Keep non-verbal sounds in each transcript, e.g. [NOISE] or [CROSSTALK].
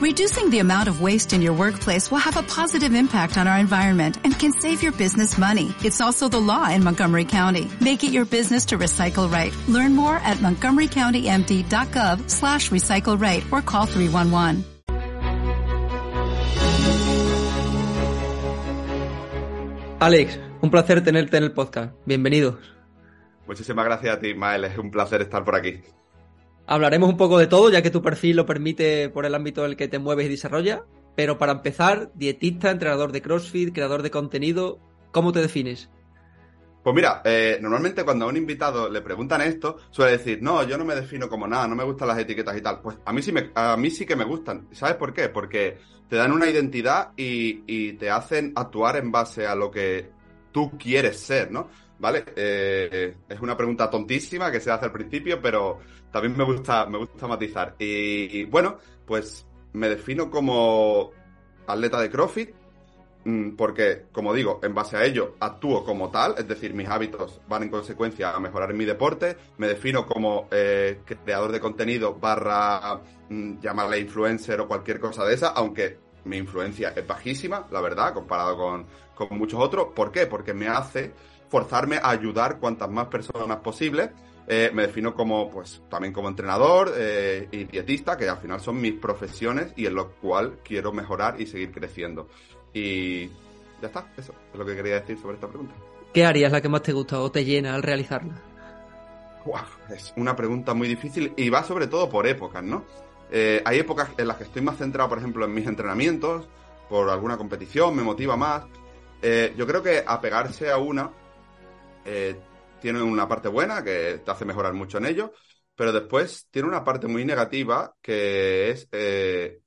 Reducing the amount of waste in your workplace will have a positive impact on our environment and can save your business money. It's also the law in Montgomery County. Make it your business to recycle right. Learn more at montgomerycountymd.gov slash recycle right or call 311. Alex, un placer tenerte en el podcast. Bienvenidos. Muchísimas gracias a ti, Mael. Es un placer estar por aquí. Hablaremos un poco de todo, ya que tu perfil lo permite por el ámbito en el que te mueves y desarrollas. Pero para empezar, dietista, entrenador de CrossFit, creador de contenido, ¿cómo te defines? Pues mira, eh, normalmente cuando a un invitado le preguntan esto, suele decir, no, yo no me defino como nada, no me gustan las etiquetas y tal. Pues a mí sí, me, a mí sí que me gustan. ¿Sabes por qué? Porque te dan una identidad y, y te hacen actuar en base a lo que tú quieres ser, ¿no? ¿Vale? Eh, es una pregunta tontísima que se hace al principio, pero también me gusta, me gusta matizar. Y, bueno, pues me defino como atleta de CrossFit, mm, porque, como digo, en base a ello actúo como tal, es decir, mis hábitos van en consecuencia a mejorar mi deporte, me defino como eh, creador de contenido barra mm, llamarle influencer o cualquier cosa de esa, aunque mi influencia es bajísima, la verdad, comparado con, con muchos otros. ¿Por qué? Porque me hace forzarme a ayudar cuantas más personas posible eh, me defino como, pues, también como entrenador eh, y dietista, que al final son mis profesiones y en lo cual quiero mejorar y seguir creciendo. Y ya está, eso es lo que quería decir sobre esta pregunta. ¿Qué área la que más te gusta o te llena al realizarla? es una pregunta muy difícil y va sobre todo por épocas, ¿no? Eh, hay épocas en las que estoy más centrado, por ejemplo, en mis entrenamientos, por alguna competición, me motiva más. yo creo que apegarse a una tiene una parte buena que te hace mejorar mucho en ello, pero después tiene una parte muy negativa que es eh,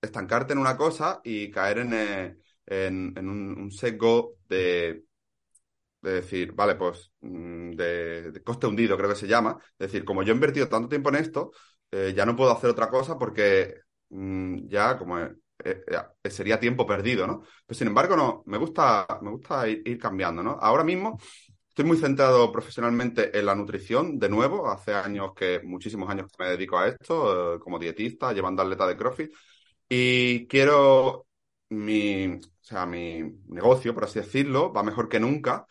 estancarte en una cosa y caer en, eh, en, un, sesgo de, de, decir, vale, pues mm, de, coste hundido creo que se llama. Es decir, como yo he invertido tanto tiempo en esto, eh, ya no puedo hacer otra cosa porque mm, ya como sería tiempo perdido, ¿no? Pero sin embargo, no, me gusta, me gusta ir, ir cambiando, ¿no? Ahora mismo Estoy muy centrado profesionalmente en la nutrición, de nuevo, hace años que, muchísimos años que me dedico a esto, eh, como dietista, llevando atleta de CrossFit, y quiero mi, o sea, mi negocio, por así decirlo, va mejor que nunca,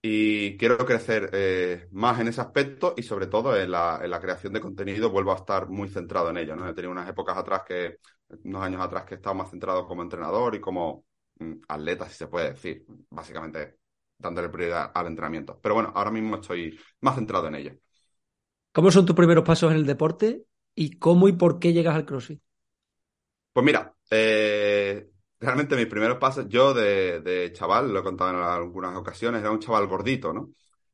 y quiero crecer eh, más en ese aspecto y sobre todo en la, en la, creación de contenido vuelvo a estar muy centrado en ello, ¿no? He tenido unas épocas atrás que, unos años atrás que he estado más centrado como entrenador y como mm, atleta, si se puede decir, básicamente dándole prioridad al entrenamiento. Pero bueno, ahora mismo estoy más centrado en ello. ¿Cómo son tus primeros pasos en el deporte y cómo y por qué llegas al CrossFit? Pues mira, eh, realmente mis primeros pasos, yo de, chaval, lo he contado en algunas ocasiones, era un chaval gordito, ¿no?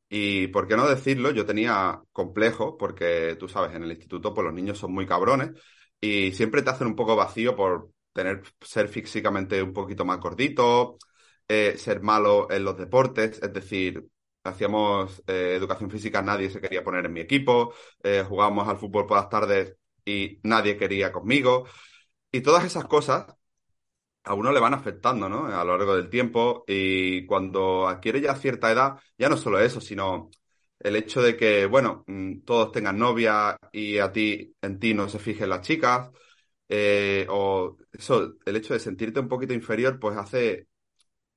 Y por qué no decirlo, yo tenía complejo, porque tú sabes, en el instituto pues los niños son muy cabrones y siempre te hacen un poco vacío por tener, ser físicamente un poquito más gordito, eh, ser malo en los deportes, es decir, hacíamos eh, educación física, nadie se quería poner en mi equipo, eh, jugábamos al fútbol por las tardes y nadie quería conmigo. Y todas esas cosas a uno le van afectando, ¿no? A lo largo del tiempo y cuando adquiere ya cierta edad, ya no solo eso, sino el hecho de que, bueno, mm, todos tengan novia y a ti, en ti no se fijen las chicas, o eso, el hecho de sentirte un poquito inferior, pues hace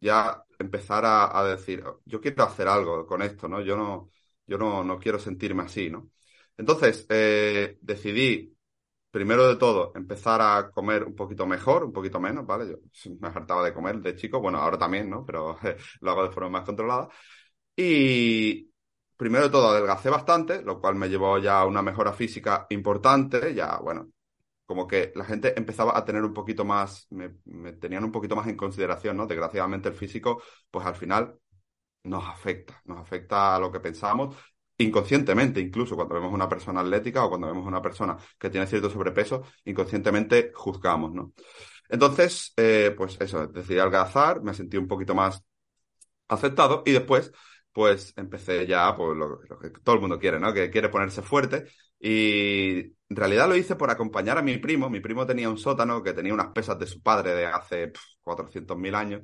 ya empezar a, decir, yo quiero hacer algo con esto, ¿no? Yo no, yo no, no quiero sentirme así, ¿no? Entonces, eh, decidí, primero de todo, empezar a comer un poquito mejor, un poquito menos, ¿vale? Yo [LAUGHS] me hartaba de comer de chico, bueno, ahora también, ¿no? Pero [LAUGHS] lo hago de forma más controlada. Y primero de todo, adelgacé bastante, lo cual me llevó ya a una mejora física importante, ya, bueno, como que la gente empezaba a tener un poquito más, me, tenían un poquito más en consideración, ¿no? Desgraciadamente el físico, pues al final nos afecta, nos afecta a lo que pensamos inconscientemente, incluso cuando vemos una persona atlética o cuando vemos una persona que tiene cierto sobrepeso, inconscientemente juzgamos, ¿no? Entonces, eh, pues eso, decidí algazar, me sentí un poquito más aceptado y después, pues empecé ya, pues lo, lo, que todo el mundo quiere, ¿no? Que quiere ponerse fuerte y en realidad lo hice por acompañar a mi primo. Mi primo tenía un sótano que tenía unas pesas de su padre de hace 400.000 años.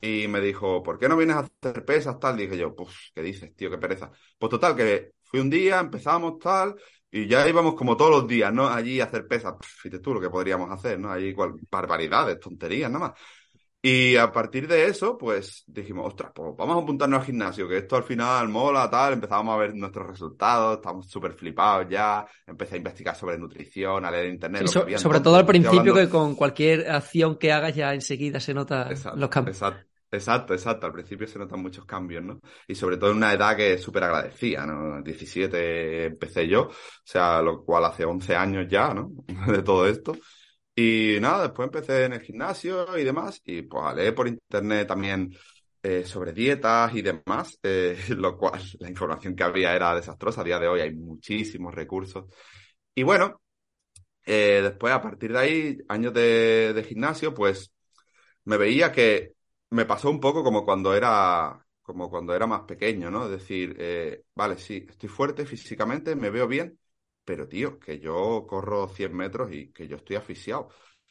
Y me dijo, ¿por qué no vienes a hacer pesas tal? Dije yo, pues, ¿qué dices, tío? Qué pereza. Pues total, que fui un día, empezamos tal, Y ya íbamos como todos los días, ¿no? Allí a hacer pesas. Fíjate tú lo que podríamos hacer, ¿no? Allí igual, barbaridades, tonterías, nada más. Y a partir de eso, pues dijimos, ostras, pues vamos a apuntarnos al gimnasio, que esto al final mola, tal. Empezamos a ver nuestros resultados, estamos súper flipados ya. Empecé a investigar sobre nutrición, a leer internet. sobre todo al principio, que con cualquier acción que hagas ya enseguida se nota los cambios. Exacto. Exacto, exacto. Al principio se notan muchos cambios, ¿no? Y sobre todo en una edad que es súper agradecida, ¿no? 17 empecé yo, o sea, lo cual hace 11 años ya, ¿no? [LAUGHS] De todo esto. Y nada, después empecé en el gimnasio y demás, y pues a leer por internet también eh, sobre dietas y demás, eh, [LAUGHS] lo cual la información que había era desastrosa. A día de hoy hay muchísimos recursos. Y bueno, eh, después a partir de ahí, años de, de gimnasio, pues me veía que me pasó un poco como cuando era como cuando era más pequeño, ¿no? Es decir, vale, sí, estoy fuerte físicamente, me veo bien, pero tío, que yo corro 100 metros y que yo estoy asfixiado,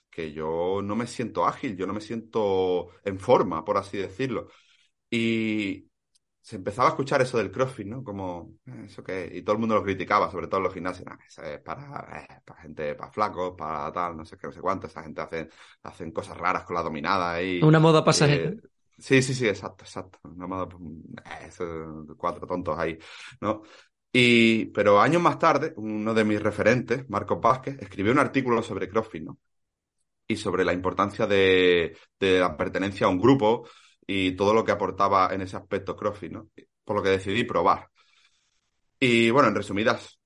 que yo no me siento ágil, yo no me siento en forma, por así decirlo. Y se empezaba a escuchar eso del CrossFit, ¿no? Como, eh, ¿eso qué? Y todo el mundo lo criticaba, sobre todo en los gimnasios. eso es para, eh, para gente, para flacos, para tal, no sé qué, no sé cuánto. Esa gente hace, hacen cosas raras con la dominada y... Una moda pasajera. Eh, sí, sí, sí, exacto, exacto. Una moda, pues, cuatro tontos ahí, ¿no? Y, pero años más tarde, uno de mis referentes, Marco Vázquez, escribió un artículo sobre CrossFit, ¿no? Y sobre la importancia de, la pertenencia a un grupo y todo lo que aportaba en ese aspecto CrossFit, ¿no? Por lo que decidí probar. Y bueno, en resumidas,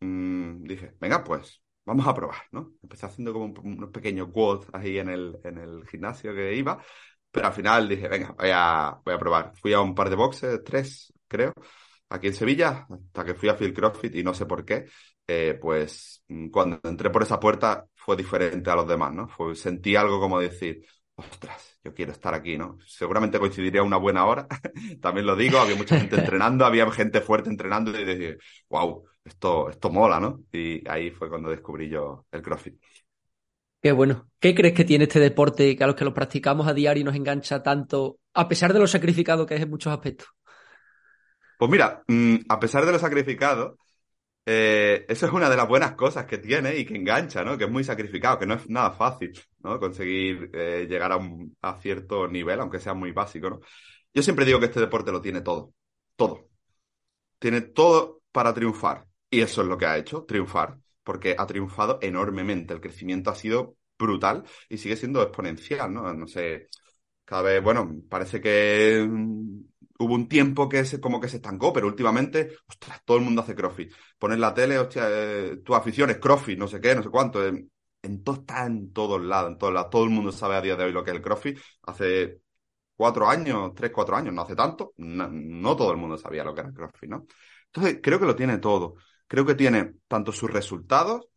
mmm, dije, venga, pues vamos a probar, ¿no? Empecé haciendo como unos pequeños quotes ahí en el, en el gimnasio que iba, pero al final dije, venga, voy a, voy a probar. Fui a un par de boxes, tres, creo, aquí en Sevilla, hasta que fui a Phil CrossFit y no sé por qué, eh, pues mm, cuando entré por esa puerta fue diferente a los demás, ¿no? Sentí algo como decir, ostras, yo quiero estar aquí, ¿no? Seguramente coincidiría una buena hora, [LAUGHS] también lo digo, había mucha gente entrenando, había gente fuerte entrenando y dije, wow, esto, esto mola, ¿no? Y ahí fue cuando descubrí yo el CrossFit. Qué bueno. ¿Qué crees que tiene este deporte que a los que lo practicamos a diario nos engancha tanto, a pesar de lo sacrificado que es en muchos aspectos? Pues mira, mm, a pesar de lo sacrificado, eh, eso es una de las buenas cosas que tiene y que engancha, ¿no? Que es muy sacrificado, que no es nada fácil, ¿no? Conseguir eh, llegar a, un, a cierto nivel, aunque sea muy básico, ¿no? Yo siempre digo que este deporte lo tiene todo, todo. Tiene todo para triunfar. Y eso es lo que ha hecho, triunfar, porque ha triunfado enormemente. El crecimiento ha sido brutal y sigue siendo exponencial, ¿no? No sé, cada vez, bueno, parece que mm, hubo un tiempo que se, como que se estancó, pero últimamente, ostras, todo el mundo hace crossfit. Pones la tele, hostia, eh, tu afición crossfit, no sé qué, no sé cuánto. En, todo está en todos lados, en todos lados. Todo el mundo sabe a día de hoy lo que es el crossfit. Hace cuatro años, tres, cuatro años, no hace tanto, no, todo el mundo sabía lo que era el crossfit, ¿no? Entonces, creo que lo tiene todo. Creo que tiene tanto sus resultados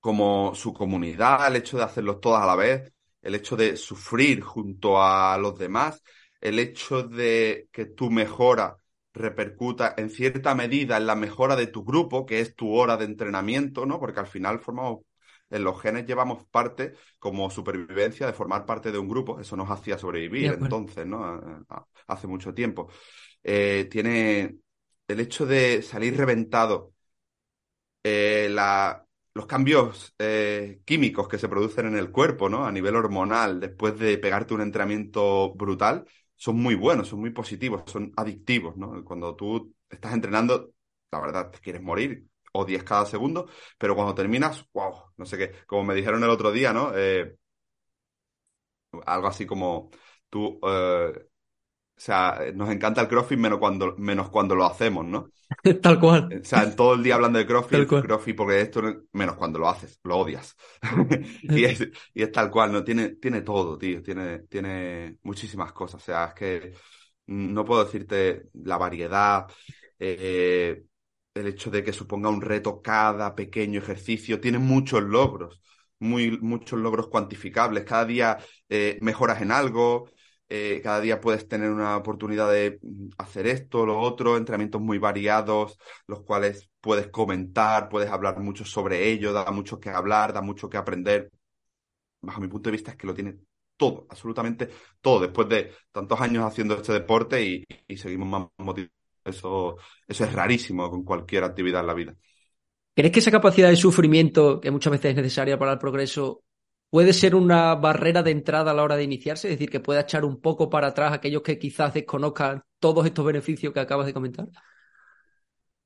como su comunidad, el hecho de hacerlo todas a la vez, el hecho de sufrir junto a los demás, el hecho de que tu mejora repercuta en cierta medida en la mejora de tu grupo, que es tu hora de entrenamiento, ¿no? Porque al final formamos, en los genes llevamos parte como supervivencia de formar parte de un grupo, eso nos hacía sobrevivir entonces, ¿no? Hace mucho tiempo. Eh, tiene el hecho de salir reventado, eh, la, los cambios eh, químicos que se producen en el cuerpo, ¿no? A nivel hormonal, después de pegarte un entrenamiento brutal, son muy buenos, son muy positivos, son adictivos, ¿no? Cuando tú estás entrenando, la verdad, te quieres morir, o 10 cada segundo, pero cuando terminas, wow, no sé qué, como me dijeron el otro día, ¿no? Eh, algo así como tú eh, o sea, nos encanta el CrossFit menos cuando, menos cuando lo hacemos, ¿no? [LAUGHS] Tal cual. O sea, todo el día hablando de CrossFit, CrossFit porque esto, menos cuando lo haces, lo odias. [LAUGHS] y, es, y, es, tal cual, ¿no? Tiene, tiene todo, tío, tiene, tiene muchísimas cosas. O sea, es que no puedo decirte la variedad, eh, el hecho de que suponga un reto cada pequeño ejercicio, tiene muchos logros, muy, muchos logros cuantificables. Cada día eh, mejoras en algo, eh, cada día puedes tener una oportunidad de mm, hacer esto, lo otro, entrenamientos muy variados, los cuales puedes comentar, puedes hablar mucho sobre ello, da mucho que hablar, da mucho que aprender. Bajo mi punto de vista es que lo tiene todo, absolutamente todo, después de tantos años haciendo este deporte y, seguimos más motivados. Eso, eso es rarísimo con cualquier actividad en la vida. ¿Crees que esa capacidad de sufrimiento, que muchas veces es necesaria para el progreso, puede ser una barrera de entrada a la hora de iniciarse? Es decir, que pueda echar un poco para atrás aquellos que quizás desconozcan todos estos beneficios que acabas de comentar.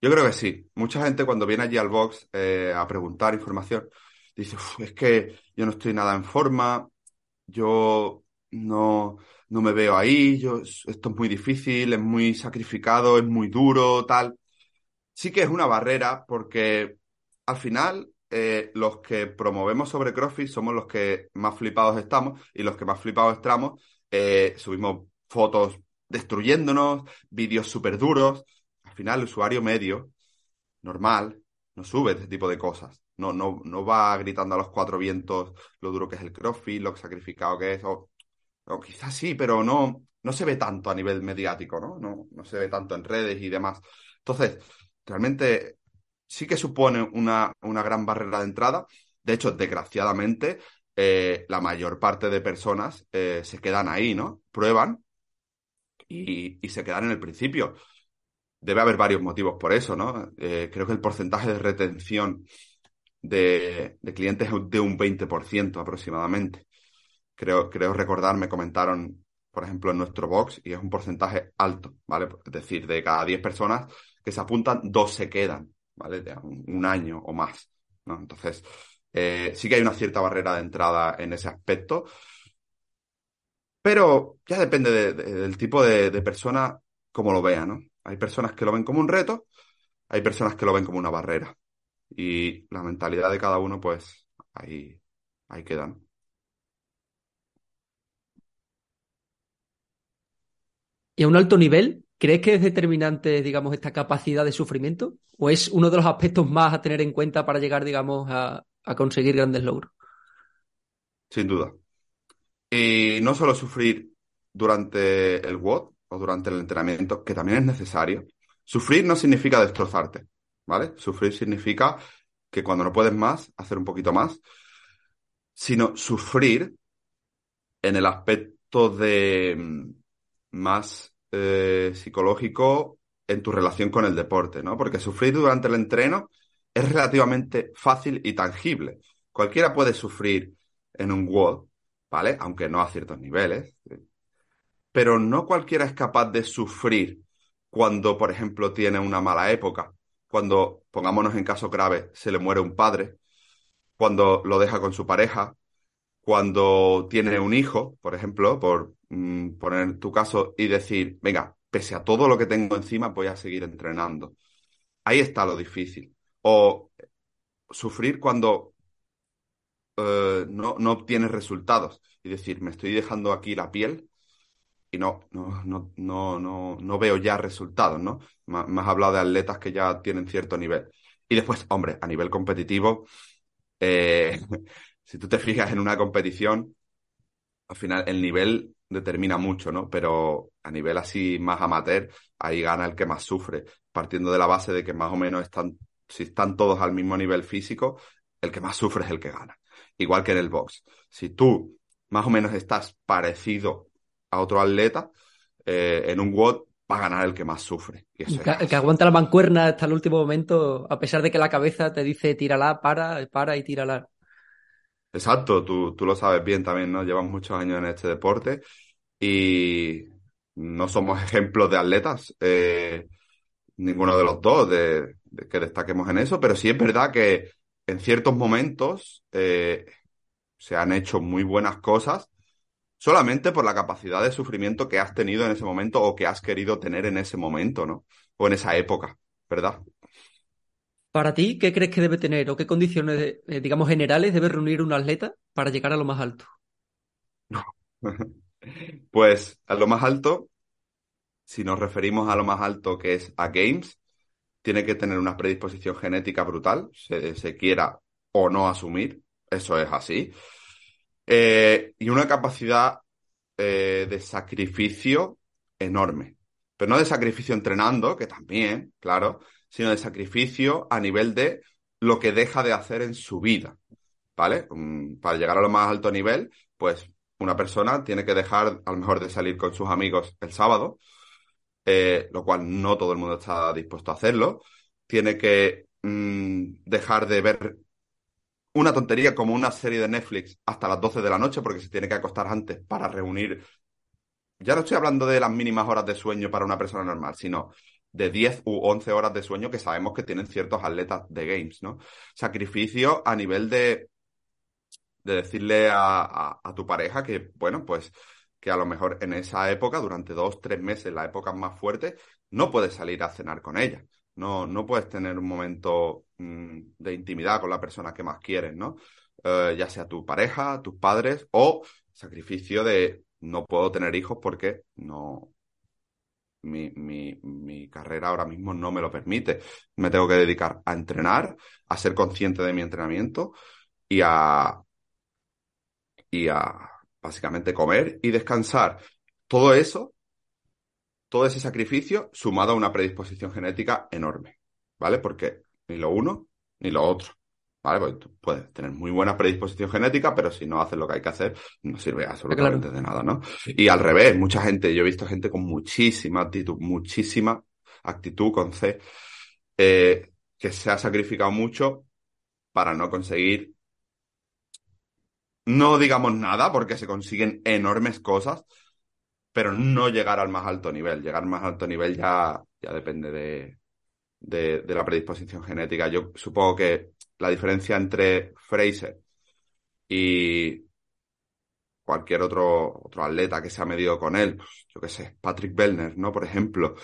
Yo creo que sí. Mucha gente cuando viene allí al box eh, a preguntar información, dice, es que yo no estoy nada en forma, yo no, no me veo ahí, yo, esto es muy difícil, es muy sacrificado, es muy duro, tal. Sí que es una barrera porque al final eh, los que promovemos sobre CrossFit somos los que más flipados estamos y los que más flipados estamos eh, subimos fotos destruyéndonos, vídeos súper duros. Al final el usuario medio, normal, no sube este tipo de cosas. No, no, no va gritando a los cuatro vientos lo duro que es el CrossFit, lo sacrificado que es, o, quizás sí, pero no, no se ve tanto a nivel mediático, ¿no? ¿no? No se ve tanto en redes y demás. Entonces, realmente sí que supone una, una gran barrera de entrada. De hecho, desgraciadamente, eh, la mayor parte de personas eh, se quedan ahí, ¿no? Prueban y, y, se quedan en el principio. Debe haber varios motivos por eso, ¿no? Eh, creo que el porcentaje de retención de, de clientes es de un 20% aproximadamente. Creo, creo recordar, me comentaron, por ejemplo, en nuestro box, y es un porcentaje alto, ¿vale? Es decir, de cada 10 personas que se apuntan, dos se quedan, ¿vale? De un, año o más, ¿no? Entonces, eh, sí que hay una cierta barrera de entrada en ese aspecto, pero ya depende del tipo de, persona como lo vea, ¿no? Hay personas que lo ven como un reto, hay personas que lo ven como una barrera. Y la mentalidad de cada uno, pues ahí, ahí quedan. ¿Y a un alto nivel? ¿Crees que es determinante, digamos, esta capacidad de sufrimiento? ¿O es uno de los aspectos más a tener en cuenta para llegar, digamos, a, conseguir grandes logros? Sin duda. Y no solo sufrir durante el WOD o durante el entrenamiento, que también es necesario. Sufrir no significa destrozarte. ¿vale? Sufrir significa que cuando no puedes más, hacer un poquito más, sino sufrir en el aspecto de mm, más eh, psicológico en tu relación con el deporte, ¿no? Porque sufrir durante el entreno es relativamente fácil y tangible. Cualquiera puede sufrir en un WOD, ¿vale? Aunque no a ciertos niveles. Pero no cualquiera es capaz de sufrir cuando, por ejemplo, tiene una mala época cuando, pongámonos en caso grave, se le muere un padre, cuando lo deja con su pareja, cuando tiene un hijo, por ejemplo, por mm, poner tu caso y decir, venga, pese a todo lo que tengo encima, voy a seguir entrenando. Ahí está lo difícil. O sufrir cuando eh, no, no obtienes resultados y decir, me estoy dejando aquí la piel y no, no, no, no, no, no veo ya resultados, ¿no? Me has hablado de atletas que ya tienen cierto nivel. Y después, hombre, a nivel competitivo, eh, [LAUGHS] si tú te fijas en una competición, al final el nivel determina mucho, ¿no? Pero a nivel así más amateur, ahí gana el que más sufre, partiendo de la base de que más o menos están, si están todos al mismo nivel físico, el que más sufre es el que gana. Igual que en el box. Si tú más o menos estás parecido a otro atleta, eh, en un WOD va a ganar el que más sufre. el, que, aguanta la mancuerna hasta el último momento, a pesar de que la cabeza te dice tírala, para, para y tírala. Exacto, tú, tú lo sabes bien también, ¿no? Llevamos muchos años en este deporte y no somos [LAUGHS] ejemplos de atletas, eh, ninguno de los dos, de, que destaquemos en eso, pero sí es verdad que en ciertos momentos eh, se han hecho muy buenas cosas solamente por la capacidad de sufrimiento que has tenido en ese momento o que has querido tener en ese momento, ¿no? O en esa época, ¿verdad? Para ti, ¿qué crees que debe tener o qué condiciones, eh, digamos, generales debe reunir un atleta para llegar a lo más alto? [LAUGHS] pues a lo más alto, si nos referimos a lo más alto que es a Games, tiene que tener una predisposición genética brutal, se, quiera o no asumir, eso es así. Eh, y una capacidad eh, de sacrificio enorme. Pero no de sacrificio entrenando, que también, claro, sino de sacrificio a nivel de lo que deja de hacer en su vida. ¿Vale? Mm, para llegar a lo más alto nivel, pues una persona tiene que dejar a lo mejor de salir con sus amigos el sábado, eh, lo cual no todo el mundo está dispuesto a hacerlo. Tiene que mm, dejar de ver una tontería como una serie de Netflix hasta las 12 de la noche porque se tiene que acostar antes para reunir. Ya no estoy hablando de las mínimas horas de sueño para una persona normal, sino de 10 u 11 horas de sueño que sabemos que tienen ciertos atletas de games, ¿no? Sacrificio a nivel de, de decirle a, a, tu pareja que, bueno, pues que a lo mejor en esa época, durante dos, tres meses, la época más fuerte, no puedes salir a cenar con ella. No, no puedes tener un momento mm, de intimidad con la persona que más quieres, ¿no? Eh, ya sea tu pareja, tus padres o sacrificio de no puedo tener hijos porque no, mi, mi, mi, carrera ahora mismo no me lo permite. Me tengo que dedicar a entrenar, a ser consciente de mi entrenamiento y a, y a básicamente comer y descansar. Todo eso todo ese sacrificio sumado a una predisposición genética enorme, ¿vale? Porque ni lo uno ni lo otro, ¿vale? Tú puedes tener muy buena predisposición genética, pero si no haces lo que hay que hacer, no sirve absolutamente de nada, ¿no? Y al revés, mucha gente, yo he visto gente con muchísima actitud, muchísima actitud con C, eh, que se ha sacrificado mucho para no conseguir, no digamos nada, porque se consiguen enormes cosas, pero no llegar al más alto nivel. Llegar al más alto nivel ya, ya depende de, de, la predisposición genética. Yo supongo que la diferencia entre Fraser y cualquier otro, otro atleta que se ha medido con él, yo qué sé, Patrick Bellner, ¿no? Por ejemplo,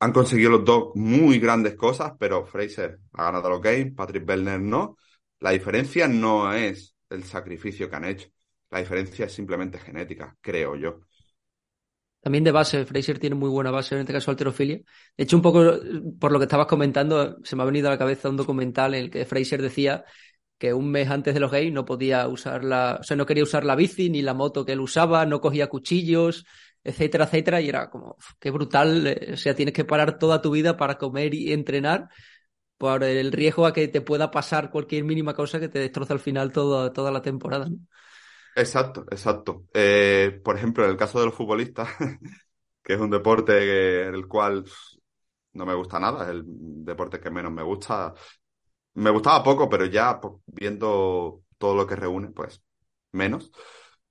han conseguido los dos muy grandes cosas, pero Fraser ha ganado los games, Patrick Bellner no. La diferencia no es el sacrificio que han hecho. La diferencia es simplemente genética, creo yo. También de base, Fraser tiene muy buena base, en este caso alterofilia. De hecho, un poco por lo que estabas comentando, se me ha venido a la cabeza un documental en el que Fraser decía que un mes antes de los gays no podía usar la, o sea, no quería usar la bici ni la moto que él usaba, no cogía cuchillos, etcétera, etcétera, y era como, qué brutal, eh, o sea, tienes que parar toda tu vida para comer y entrenar por el riesgo a que te pueda pasar cualquier mínima cosa que te destroza al final toda, toda la temporada. Exacto, exacto. Eh, por ejemplo, en el caso de los futbolistas, [LAUGHS] que es un deporte en el cual no me gusta nada, es el deporte que menos me gusta. Me gustaba poco, pero ya viendo todo lo que reúne, pues menos.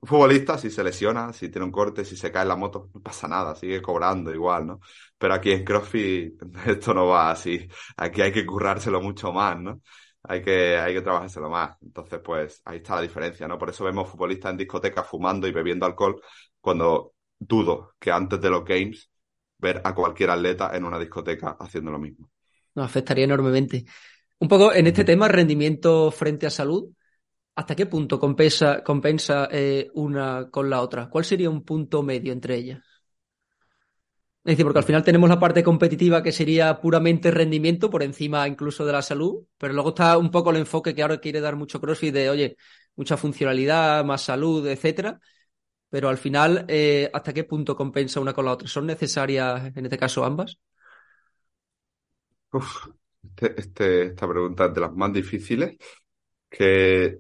Futbolista, si se lesiona, si tiene un corte, si se cae en la moto, no pasa nada, sigue cobrando igual, ¿no? Pero aquí en CrossFit [LAUGHS] esto no va así. Aquí hay que currárselo mucho más, ¿no? Hay que, hay que trabajárselo más. Entonces, pues ahí está la diferencia, ¿no? Por eso vemos futbolistas en discotecas fumando y bebiendo alcohol cuando dudo que antes de los games ver a cualquier atleta en una discoteca haciendo lo mismo. Nos afectaría enormemente. Un poco en este tema, rendimiento frente a salud, ¿hasta qué punto compensa, compensa eh, una con la otra? ¿Cuál sería un punto medio entre ellas? Es decir, porque al final tenemos la parte competitiva que sería puramente rendimiento por encima incluso de la salud, pero luego está un poco el enfoque que ahora quiere dar mucho CrossFit de, oye, mucha funcionalidad, más salud, etcétera. Pero al final, eh, ¿hasta qué punto compensa una con la otra? ¿Son necesarias en este caso ambas? Uf, este, este esta pregunta es de las más difíciles que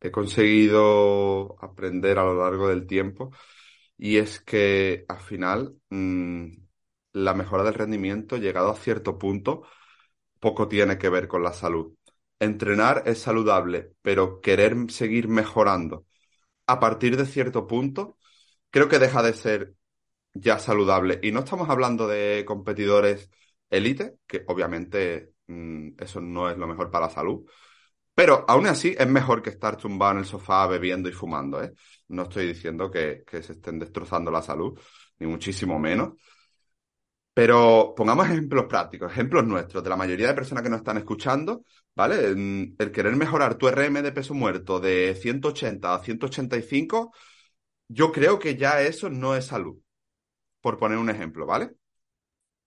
he conseguido aprender a lo largo del tiempo y es que al final mm, la mejora del rendimiento, llegado a cierto punto, poco tiene que ver con la salud. Entrenar es saludable, pero querer seguir mejorando a partir de cierto punto, creo que deja de ser ya saludable. Y no estamos hablando de competidores élite, que obviamente mm, eso no es lo mejor para la salud, pero aún así es mejor que estar tumbado en el sofá bebiendo y fumando, ¿eh? No estoy diciendo que, se estén destrozando la salud, ni muchísimo menos. Pero pongamos ejemplos prácticos, ejemplos nuestros, de la mayoría de personas que nos están escuchando, ¿vale? El querer mejorar tu RM de peso muerto de 180 a 185, yo creo que ya eso no es salud, por poner un ejemplo, ¿vale?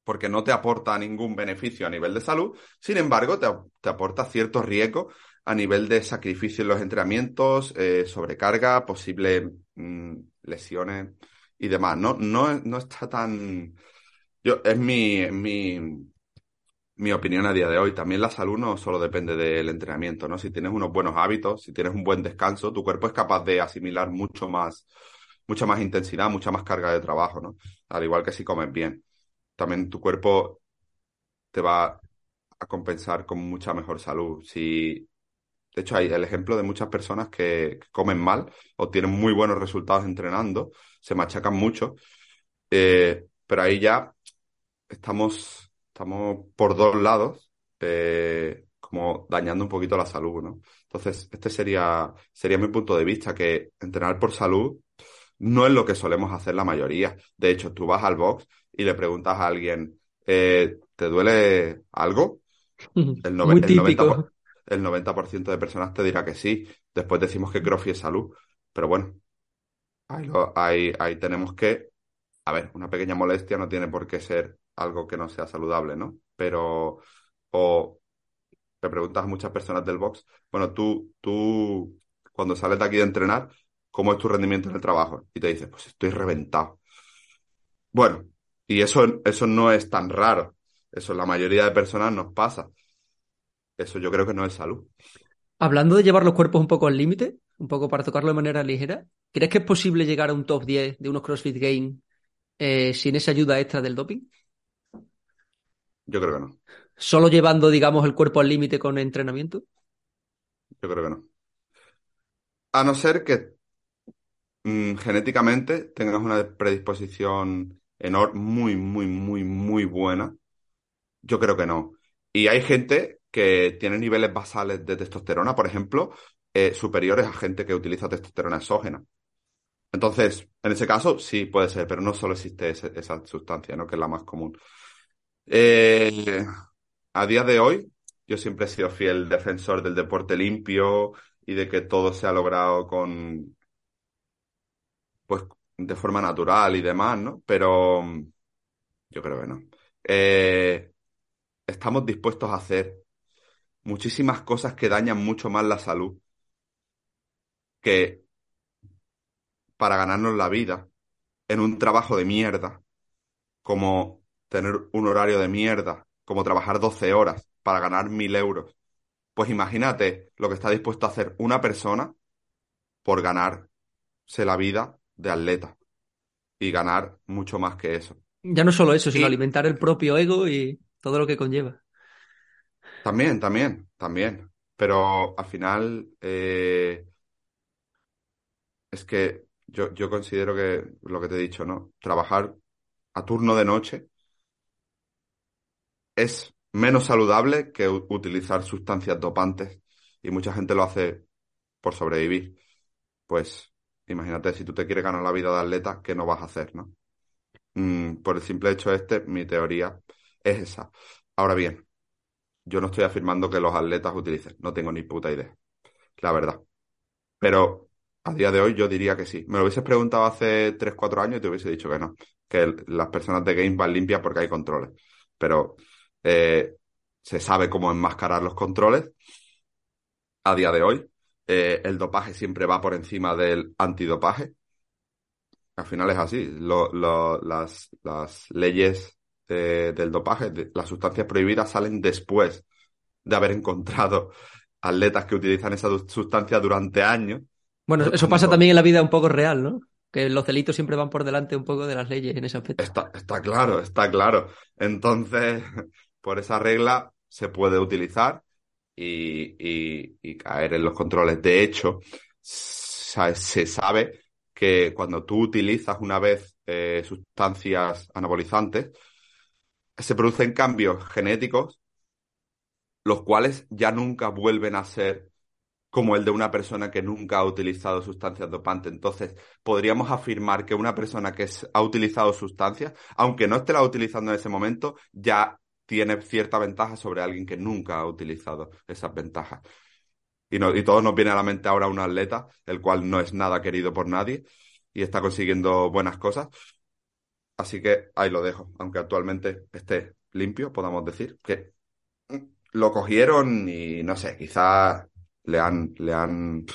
Porque no te aporta ningún beneficio a nivel de salud, sin embargo, te, te aporta cierto riesgo a nivel de sacrificio en los entrenamientos, eh, sobrecarga, posibles mm, lesiones y demás. No, no, no está tan... Yo, es mi, mi, mi opinión a día de hoy. También la salud no solo depende del entrenamiento, ¿no? Si tienes unos buenos hábitos, si tienes un buen descanso, tu cuerpo es capaz de asimilar mucho más, mucha más intensidad, mucha más carga de trabajo, ¿no? Al igual que si comes bien. También tu cuerpo te va a compensar con mucha mejor salud. Si, de hecho, hay el ejemplo de muchas personas que, comen mal o tienen muy buenos resultados entrenando, se machacan mucho, eh, pero ahí ya estamos, estamos por dos lados, eh, como dañando un poquito la salud, ¿no? Entonces, este sería, sería mi punto de vista, que entrenar por salud no es lo que solemos hacer la mayoría. De hecho, tú vas al box y le preguntas a alguien, eh, ¿te duele algo? El, Muy típico. El 90%, de personas te dirá que sí. Después decimos que CrossFit es salud. Pero bueno, ahí, ahí, tenemos que, a ver, una pequeña molestia no tiene por qué ser algo que no sea saludable, ¿no? Pero, o le preguntas a muchas personas del box, bueno, tú, tú, cuando sales de aquí de entrenar, ¿cómo es tu rendimiento en el trabajo? Y te dices, pues estoy reventado. Bueno, y eso, eso no es tan raro. Eso la mayoría de personas nos pasa. Eso yo creo que no es salud. Hablando de llevar los cuerpos un poco al límite, un poco para tocarlo de manera ligera, ¿crees que es posible llegar a un top 10 de unos CrossFit Games eh, sin esa ayuda extra del doping? Yo creo que no. ¿Solo llevando, digamos, el cuerpo al límite con entrenamiento? Yo creo que no. A no ser que mm, genéticamente tengas una predisposición enorme, muy, muy, muy, muy buena yo creo que no. Y hay gente que tiene niveles basales de testosterona, por ejemplo, eh, superiores a gente que utiliza testosterona exógena. Entonces, en ese caso, sí puede ser, pero no solo existe esa sustancia, ¿no? Que es la más común. Eh, a día de hoy, yo siempre he sido fiel defensor del deporte limpio y de que todo se ha logrado con, pues, de forma natural y demás, ¿no? Pero yo creo que no. Eh, estamos dispuestos a hacer muchísimas cosas que dañan mucho más la salud que para ganarnos la vida en un trabajo de mierda, como tener un horario de mierda, como trabajar 12 horas para ganar mil euros. Pues imagínate lo que está dispuesto a hacer una persona por ganarse la vida de atleta y ganar mucho más que eso. Ya no solo eso, sino alimentar el propio ego y todo lo que conlleva. También, también, también. Pero al final eh, es que yo, yo considero que lo que te he dicho, ¿no? Trabajar a turno de noche es menos saludable que utilizar sustancias dopantes y mucha gente lo hace por sobrevivir. Pues imagínate, si tú te quieres ganar la vida de atleta, ¿qué no vas a hacer, no? Mm, por el simple hecho este, mi teoría es esa. Ahora bien, yo no estoy afirmando que los atletas utilicen, no tengo ni puta idea, la verdad. Pero a día de hoy yo diría que sí. Me lo hubieses preguntado hace 3, 4 años y te hubiese dicho que no, que las personas de Games van limpias porque hay controles. Pero eh, se sabe cómo enmascarar los controles a día de hoy. Eh, el dopaje siempre va por encima del antidopaje. Al final es así. las, las leyes del dopaje, las sustancias prohibidas salen después de haber encontrado atletas que utilizan esa sustancia durante años. Bueno, eso pasa también en la vida un poco real, ¿no? Que los delitos siempre van por delante un poco de las leyes en ese aspecto. Está, está claro, está claro. Entonces, [LAUGHS] por esa regla se puede utilizar y, caer en los controles. De hecho, se sabe que cuando tú utilizas una vez eh, sustancias anabolizantes, se producen cambios genéticos, los cuales ya nunca vuelven a ser como el de una persona que nunca ha utilizado sustancias dopantes. Entonces, podríamos afirmar que una persona que ha utilizado sustancias, aunque no esté la utilizando en ese momento, ya tiene cierta ventaja sobre alguien que nunca ha utilizado esas ventajas. Y, no, y todos nos viene a la mente ahora un atleta, el cual no es nada querido por nadie y está consiguiendo buenas cosas, Así que ahí lo dejo, aunque actualmente esté limpio, podamos decir que lo cogieron y no sé, quizás le han, le han,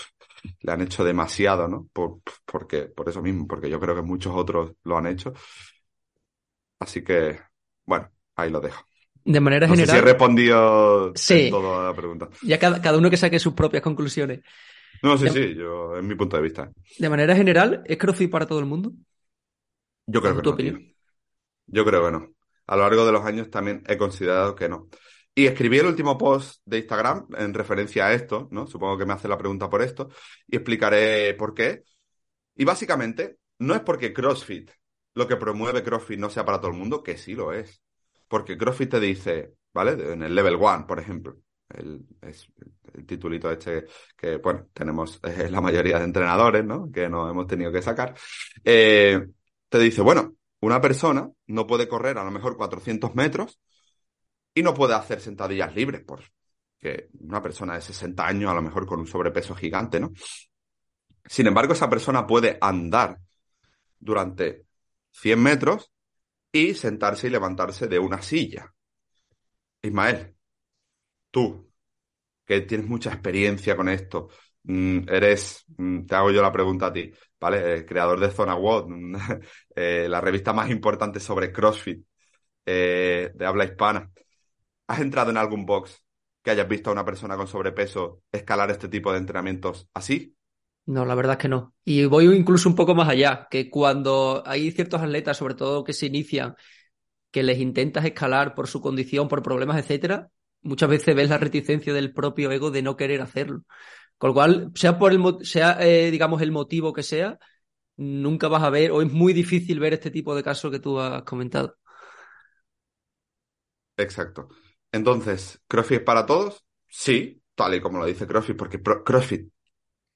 le han hecho demasiado, ¿no? Por, porque, por eso mismo, porque yo creo que muchos otros lo han hecho. Así que, bueno, ahí lo dejo. De manera no general. Sé si he respondido sí. toda la pregunta. Ya cada, cada, uno que saque sus propias conclusiones. No, sí, sí, yo, es mi punto de vista. De manera general, ¿es CrossFit para todo el mundo? Yo creo que no. Yo creo que no. A lo largo de los años también he considerado que no. Y escribí el último post de Instagram en referencia a esto, ¿no? Supongo que me hace la pregunta por esto y explicaré por qué. Y básicamente, no es porque CrossFit, lo que promueve CrossFit no sea para todo el mundo, que sí lo es. Porque CrossFit te dice, ¿vale? En el level one, por ejemplo. El, es el titulito este que, bueno, tenemos la mayoría de entrenadores, ¿no? Que nos hemos tenido que sacar. Eh, te dice, bueno, una persona no puede correr a lo mejor 400 metros y no puede hacer sentadillas libres, porque una persona de 60 años a lo mejor con un sobrepeso gigante, ¿no? Sin embargo, esa persona puede andar durante 100 metros y sentarse y levantarse de una silla. Ismael, tú, que tienes mucha experiencia con esto, mm, eres, mm, te hago yo la pregunta a ti, ¿vale? creador de Zona WOD, [LAUGHS] eh, la revista más importante sobre CrossFit eh, de habla hispana. ¿Has entrado en algún box que hayas visto a una persona con sobrepeso escalar este tipo de entrenamientos así? No, la verdad es que no. Y voy incluso un poco más allá, que cuando hay ciertos atletas, sobre todo que se inician, que les intentas escalar por su condición, por problemas, etcétera, muchas veces ves la reticencia del propio ego de no querer hacerlo. Con lo cual, sea por el sea eh, digamos el motivo que sea, nunca vas a ver o es muy difícil ver este tipo de casos que tú has comentado. Exacto. Entonces, ¿CrossFit para todos? Sí, tal y como lo dice CrossFit, porque CrossFit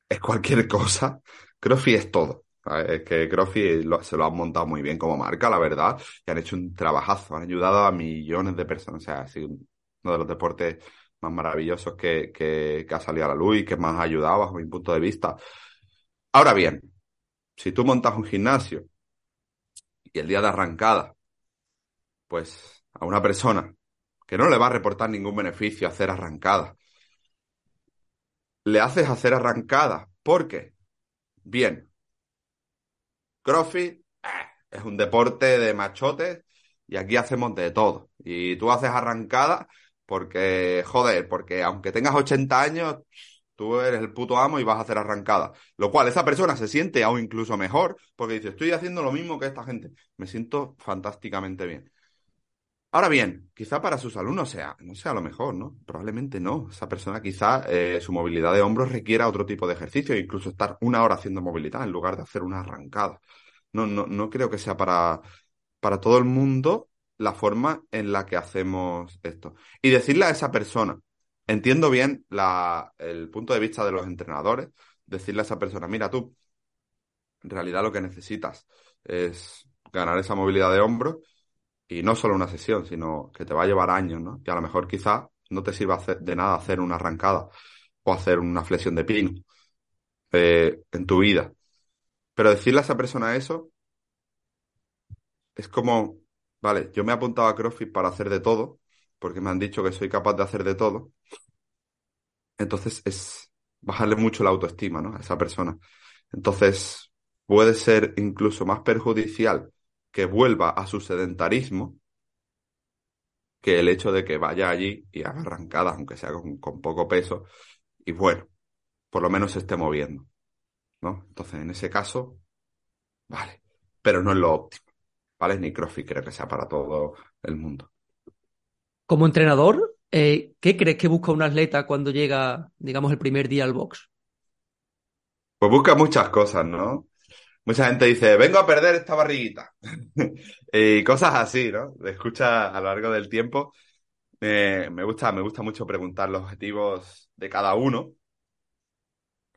es cualquier cosa. CrossFit es todo. Es que CrossFit se lo han montado muy bien como marca, la verdad, y han hecho un trabajazo, han ayudado a millones de personas. O sea, ha sido uno de los deportes más maravillosos que, que, ha salido a la luz y que más ha ayudado bajo mi punto de vista. Ahora bien, si tú montas un gimnasio y el día de arrancada, pues a una persona que no le va a reportar ningún beneficio hacer arrancada. Le haces hacer arrancada. ¿Por qué? Bien. CrossFit eh, es un deporte de machotes y aquí hacemos de todo. Y tú haces arrancada porque, joder, porque aunque tengas 80 años, tú eres el puto amo y vas a hacer arrancada. Lo cual esa persona se siente aún incluso mejor porque dice, estoy haciendo lo mismo que esta gente. Me siento fantásticamente bien. Ahora bien, quizá para sus alumnos sea, no sea lo mejor, ¿no? Probablemente no. Esa persona quizá eh, su movilidad de hombros requiera otro tipo de ejercicio, incluso estar una hora haciendo movilidad en lugar de hacer una arrancada. No, no, no creo que sea para, para todo el mundo la forma en la que hacemos esto. Y decirle a esa persona, entiendo bien la, el punto de vista de los entrenadores, decirle a esa persona, mira tú, en realidad lo que necesitas es ganar esa movilidad de hombros y no solo una sesión, sino que te va a llevar años, ¿no? Que a lo mejor quizá no te sirva de nada hacer una arrancada o hacer una flexión de pino eh, en tu vida. Pero decirle a esa persona eso es como, vale, yo me he apuntado a CrossFit para hacer de todo, porque me han dicho que soy capaz de hacer de todo. Entonces es bajarle mucho la autoestima, ¿no? A esa persona. Entonces puede ser incluso más perjudicial que vuelva a su sedentarismo que el hecho de que vaya allí y haga arrancadas, aunque sea con, poco peso, y bueno, por lo menos se esté moviendo. ¿no? Entonces, en ese caso, vale, pero no es lo óptimo. ¿Vale? Ni CrossFit creo que sea para todo el mundo. Como entrenador, eh, ¿qué crees que busca un atleta cuando llega, digamos, el primer día al box? Pues busca muchas cosas, ¿no? mucha gente dice, vengo a perder esta barriguita. [LAUGHS] y cosas así, ¿no? Escucha a lo largo del tiempo. me, gusta, me gusta mucho preguntar los objetivos de cada uno.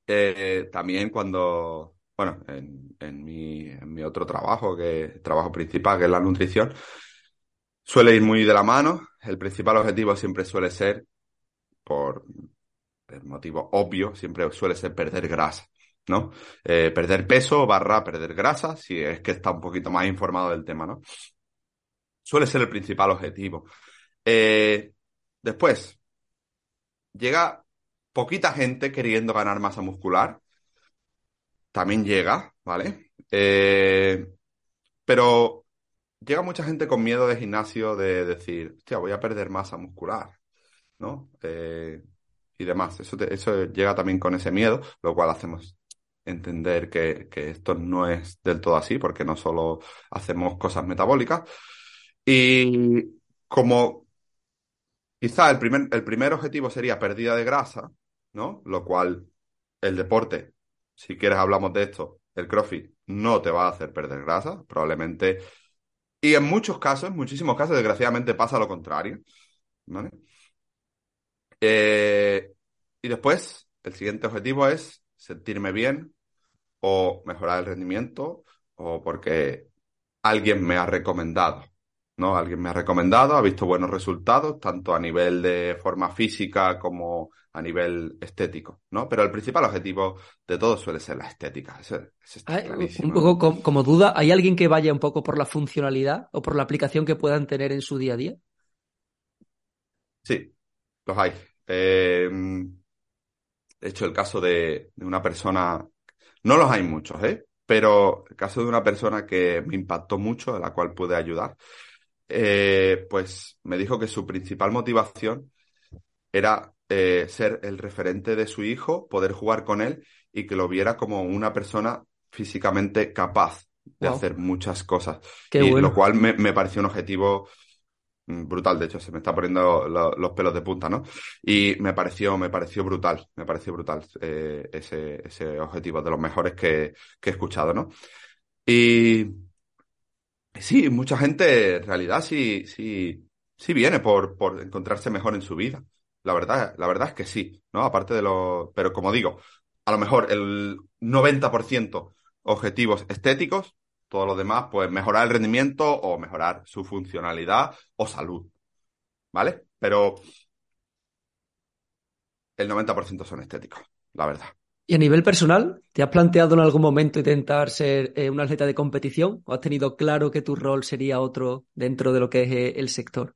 Eh, también cuando, bueno, en, en, mi, en mi otro trabajo, que trabajo principal, que es la nutrición, suele ir muy de la mano. El principal objetivo siempre suele ser, por motivo obvio, siempre suele ser perder grasa. ¿no? Eh, perder peso barra perder grasa, si es que está un poquito más informado del tema, ¿no? Suele ser el principal objetivo. Eh, después, llega poquita gente queriendo ganar masa muscular. También llega, ¿vale? Eh, pero llega mucha gente con miedo de gimnasio de decir, hostia, voy a perder masa muscular, ¿no? y demás. Eso, eso llega también con ese miedo, lo cual hacemos entender que, esto no es del todo así, porque no solo hacemos cosas metabólicas. Y como quizá el primer, el primer objetivo sería pérdida de grasa, ¿no? Lo cual el deporte, si quieres hablamos de esto, el CrossFit no te va a hacer perder grasa, probablemente. Y en muchos casos, en muchísimos casos, desgraciadamente pasa lo contrario. ¿Vale? Eh, y después, el siguiente objetivo es sentirme bien o mejorar el rendimiento o porque alguien me ha recomendado. ¿No? Alguien me ha recomendado, ha visto buenos resultados, tanto a nivel de forma física como a nivel estético, ¿no? Pero el principal objetivo de todo suele ser la estética. un poco como, duda, ¿hay alguien que vaya un poco por la funcionalidad o por la aplicación que puedan tener en su día a día? Sí, los hay. Eh, de hecho, el caso de, de una persona, no los hay muchos, ¿eh? Pero el caso de una persona que me impactó mucho, a la cual pude ayudar, eh, pues me dijo que su principal motivación era eh, ser el referente de su hijo, poder jugar con él y que lo viera como una persona físicamente capaz de hacer muchas cosas. y lo cual me, pareció un objetivo mm, brutal, de hecho, se me está poniendo los pelos de punta, ¿no? Y me pareció, me pareció brutal, me pareció brutal eh, ese, ese objetivo, de los mejores que, que he escuchado, ¿no? Y Sí, mucha gente en realidad sí, sí, sí viene por, por encontrarse mejor en su vida. La verdad, la verdad es que sí, ¿no? Aparte de lo, pero como digo, a lo mejor el 90% objetivos estéticos, todo lo demás, pues mejorar el rendimiento o mejorar su funcionalidad o salud, ¿vale? Pero el 90% son estéticos, la verdad. Y a nivel personal, ¿te has planteado en algún momento intentar ser eh, un atleta de competición o has tenido claro que tu rol sería otro dentro de lo que es eh, el sector?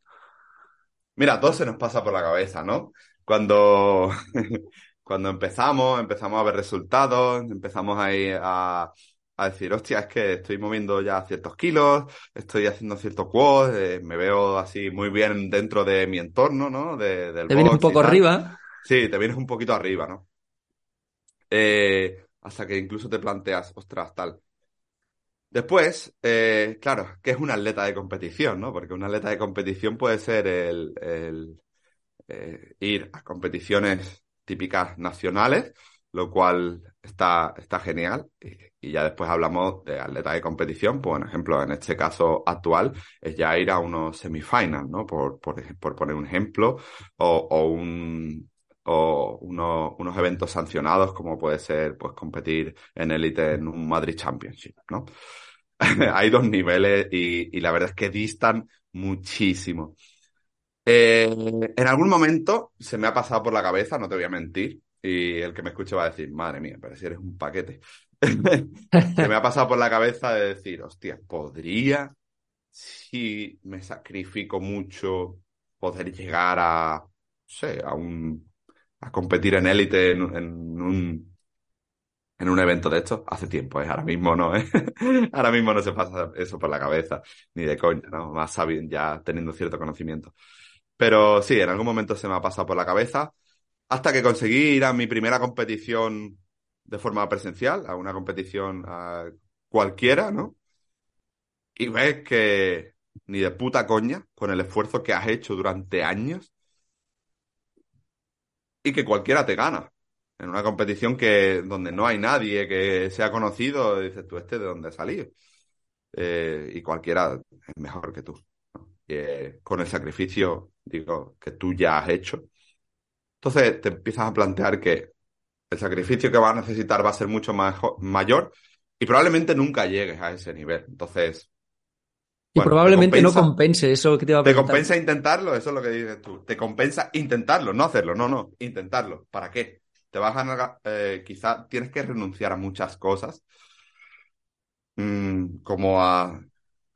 Mira, todo se nos pasa por la cabeza, ¿no? Cuando, [LAUGHS] cuando empezamos, empezamos a ver resultados, empezamos ahí a, a decir, hostia, es que estoy moviendo ya ciertos kilos, estoy haciendo ciertos quads, eh, me veo así muy bien dentro de mi entorno, ¿no? De, del te vienes un poco arriba. Sí, te vienes un poquito arriba, ¿no? Eh, hasta que incluso te planteas, ostras, tal. Después, eh, claro, que es un atleta de competición, ¿no? Porque un atleta de competición puede ser el, eh, ir a competiciones típicas nacionales, lo cual está, está genial. Y, ya después hablamos de atleta de competición, pues, por ejemplo, en este caso actual, es ya ir a unos semifinals, ¿no? Por, por, por poner un ejemplo, o un, o unos, eventos sancionados como puede ser pues competir en élite en un Madrid Championship, ¿no? [LAUGHS] Hay dos niveles y, la verdad es que distan muchísimo. Eh, en algún momento se me ha pasado por la cabeza, no te voy a mentir, y el que me escuche va a decir, madre mía, pero si eres un paquete. [LAUGHS] se me ha pasado por la cabeza de decir, hostia, podría, si me sacrifico mucho, poder llegar a, no sé, a un a competir en élite en, un en un evento de estos hace tiempo, ¿eh? ahora mismo no, ¿eh? [LAUGHS] ahora mismo no se pasa eso por la cabeza, ni de coña, ¿no? Más sabiendo, ya teniendo cierto conocimiento. Pero sí, en algún momento se me ha pasado por la cabeza, hasta que conseguí ir a mi primera competición de forma presencial, a una competición cualquiera, ¿no? Y ves que ni de puta coña, con el esfuerzo que has hecho durante años, y que cualquiera te gana. En una competición que donde no hay nadie que sea conocido, dices tú, este de dónde ha salido. Eh, y cualquiera es mejor que tú. Eh, con el sacrificio, digo, que tú ya has hecho. Entonces te empiezas a plantear que el sacrificio que vas a necesitar va a ser mucho más, mayor y probablemente nunca llegues a ese nivel. Entonces, y probablemente no compense eso que te va a ¿Te compensa intentarlo? Eso es lo que dices tú. Te compensa intentarlo, no hacerlo, no, no, intentarlo. ¿Para qué? Te vas a eh, quizá tienes que renunciar a muchas cosas, mm, como a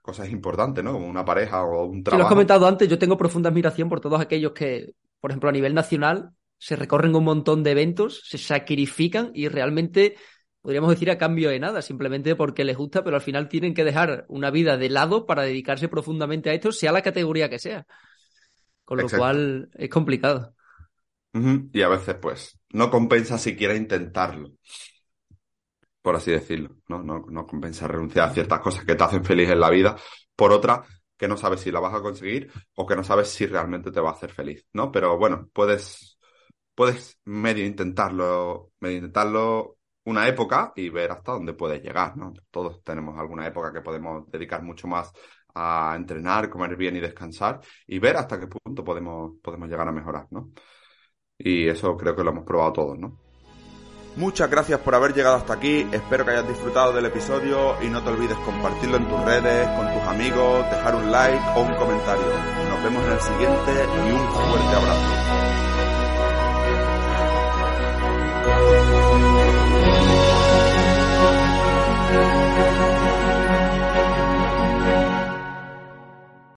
cosas importantes, ¿no? Como una pareja o un trabajo. lo has comentado antes, yo tengo profunda admiración por todos aquellos que, por ejemplo, a nivel nacional, se recorren un montón de eventos, se sacrifican y realmente podríamos decir a cambio de nada, simplemente porque les gusta, pero al final tienen que dejar una vida de lado para dedicarse profundamente a esto, sea la categoría que sea. Con lo cual es complicado. Y a veces, pues, no compensa siquiera intentarlo. Por así decirlo. ¿no? No, no compensa renunciar a ciertas cosas que te hacen feliz en la vida por otra que no sabes si la vas a conseguir o que no sabes si realmente te va a hacer feliz, ¿no? Pero bueno, puedes, puedes medio intentarlo, medio intentarlo una época y ver hasta dónde puedes llegar, ¿no? Todos tenemos alguna época que podemos dedicar mucho más a entrenar, comer bien y descansar y ver hasta qué punto podemos, podemos llegar a mejorar, ¿no? Y eso creo que lo hemos probado todos, ¿no? Muchas gracias por haber llegado hasta aquí, espero que hayas disfrutado del episodio y no te olvides compartirlo en tus redes, con tus amigos, dejar un like o un comentario. Nos vemos en el siguiente y un fuerte abrazo.